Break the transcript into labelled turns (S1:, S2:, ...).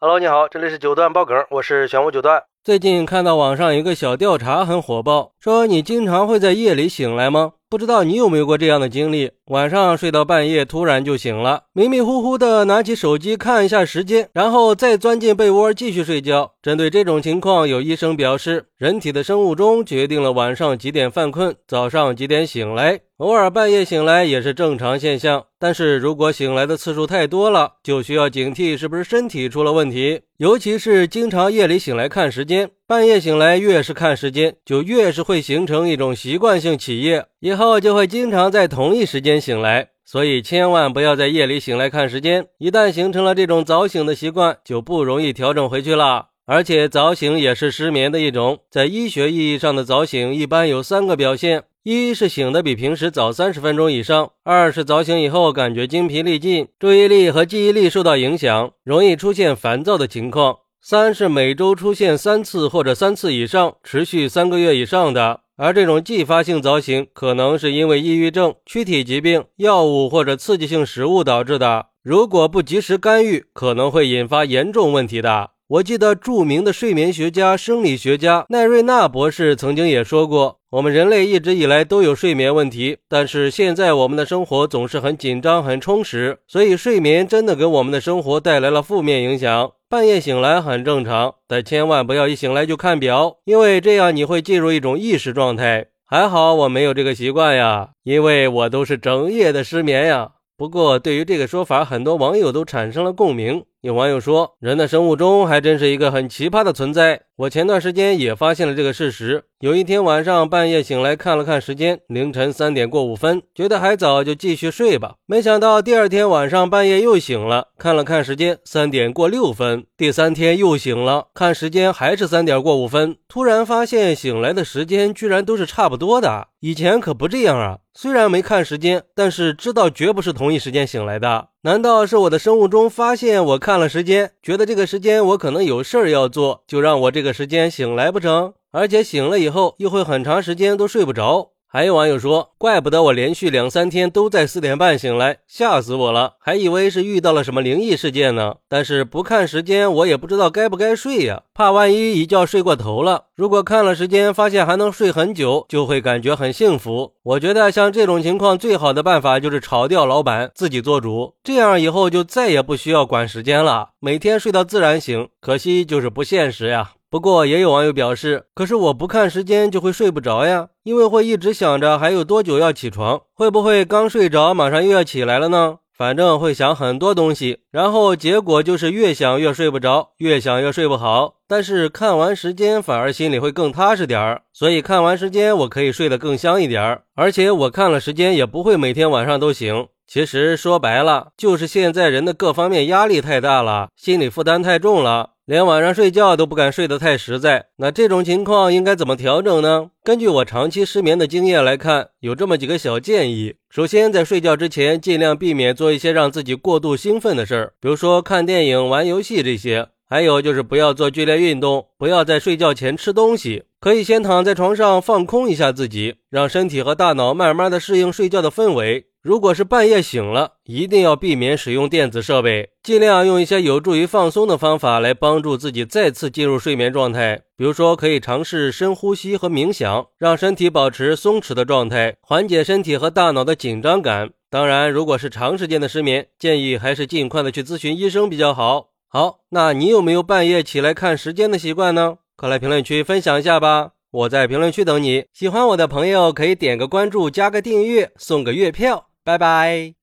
S1: Hello，你好，这里是九段爆梗，我是玄武九段。最近看到网上一个小调查很火爆，说你经常会在夜里醒来吗？不知道你有没有过这样的经历？晚上睡到半夜，突然就醒了，迷迷糊糊的拿起手机看一下时间，然后再钻进被窝继续睡觉。针对这种情况，有医生表示，人体的生物钟决定了晚上几点犯困，早上几点醒来，偶尔半夜醒来也是正常现象。但是如果醒来的次数太多了，就需要警惕是不是身体出了问题。尤其是经常夜里醒来看时间，半夜醒来越是看时间，就越是会形成一种习惯性起夜，以后就会经常在同一时间醒来。所以千万不要在夜里醒来看时间，一旦形成了这种早醒的习惯，就不容易调整回去了。而且早醒也是失眠的一种，在医学意义上的早醒一般有三个表现：一是醒的比平时早三十分钟以上；二是早醒以后感觉精疲力尽，注意力和记忆力受到影响，容易出现烦躁的情况；三是每周出现三次或者三次以上，持续三个月以上的。而这种继发性早醒，可能是因为抑郁症、躯体疾病、药物或者刺激性食物导致的。如果不及时干预，可能会引发严重问题的。我记得著名的睡眠学家、生理学家奈瑞纳博士曾经也说过，我们人类一直以来都有睡眠问题，但是现在我们的生活总是很紧张、很充实，所以睡眠真的给我们的生活带来了负面影响。半夜醒来很正常，但千万不要一醒来就看表，因为这样你会进入一种意识状态。还好我没有这个习惯呀，因为我都是整夜的失眠呀。不过对于这个说法，很多网友都产生了共鸣。有网友说，人的生物钟还真是一个很奇葩的存在。我前段时间也发现了这个事实。有一天晚上半夜醒来看了看时间，凌晨三点过五分，觉得还早，就继续睡吧。没想到第二天晚上半夜又醒了，看了看时间，三点过六分。第三天又醒了，看时间还是三点过五分。突然发现醒来的时间居然都是差不多的，以前可不这样啊。虽然没看时间，但是知道绝不是同一时间醒来的。难道是我的生物钟发现我看了时间，觉得这个时间我可能有事儿要做，就让我这个时间醒来不成？而且醒了以后又会很长时间都睡不着。还有网友说，怪不得我连续两三天都在四点半醒来，吓死我了，还以为是遇到了什么灵异事件呢。但是不看时间，我也不知道该不该睡呀，怕万一一觉睡过头了。如果看了时间，发现还能睡很久，就会感觉很幸福。我觉得像这种情况，最好的办法就是炒掉老板，自己做主，这样以后就再也不需要管时间了，每天睡到自然醒。可惜就是不现实呀。不过也有网友表示，可是我不看时间就会睡不着呀，因为会一直想着还有多久要起床，会不会刚睡着马上又要起来了呢？反正会想很多东西，然后结果就是越想越睡不着，越想越睡不好。但是看完时间反而心里会更踏实点儿，所以看完时间我可以睡得更香一点儿。而且我看了时间也不会每天晚上都醒。其实说白了，就是现在人的各方面压力太大了，心理负担太重了。连晚上睡觉都不敢睡得太实在，那这种情况应该怎么调整呢？根据我长期失眠的经验来看，有这么几个小建议。首先，在睡觉之前，尽量避免做一些让自己过度兴奋的事儿，比如说看电影、玩游戏这些。还有就是不要做剧烈运动，不要在睡觉前吃东西，可以先躺在床上放空一下自己，让身体和大脑慢慢的适应睡觉的氛围。如果是半夜醒了，一定要避免使用电子设备，尽量用一些有助于放松的方法来帮助自己再次进入睡眠状态。比如说，可以尝试深呼吸和冥想，让身体保持松弛的状态，缓解身体和大脑的紧张感。当然，如果是长时间的失眠，建议还是尽快的去咨询医生比较好。好，那你有没有半夜起来看时间的习惯呢？快来评论区分享一下吧，我在评论区等你。喜欢我的朋友可以点个关注，加个订阅，送个月票。拜拜。